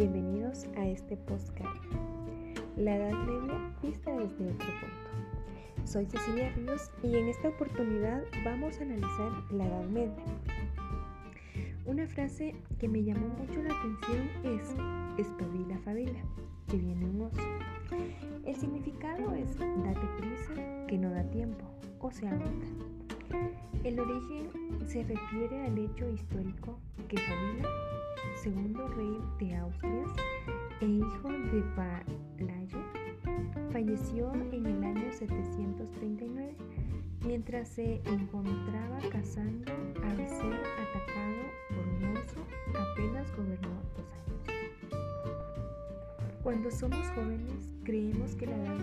Bienvenidos a este podcast, La Edad Media vista desde otro punto. Soy Cecilia Ríos y en esta oportunidad vamos a analizar la Edad Media. Una frase que me llamó mucho la atención es espabila fabila, que viene un oso. El significado es date prisa, que no da tiempo, o se agota. El origen se refiere al hecho histórico que Fabila, segundo rey de Austria e hijo de Palayo, falleció en el año 739 mientras se encontraba cazando al ser atacado por un oso apenas gobernó dos años. Cuando somos jóvenes creemos que la edad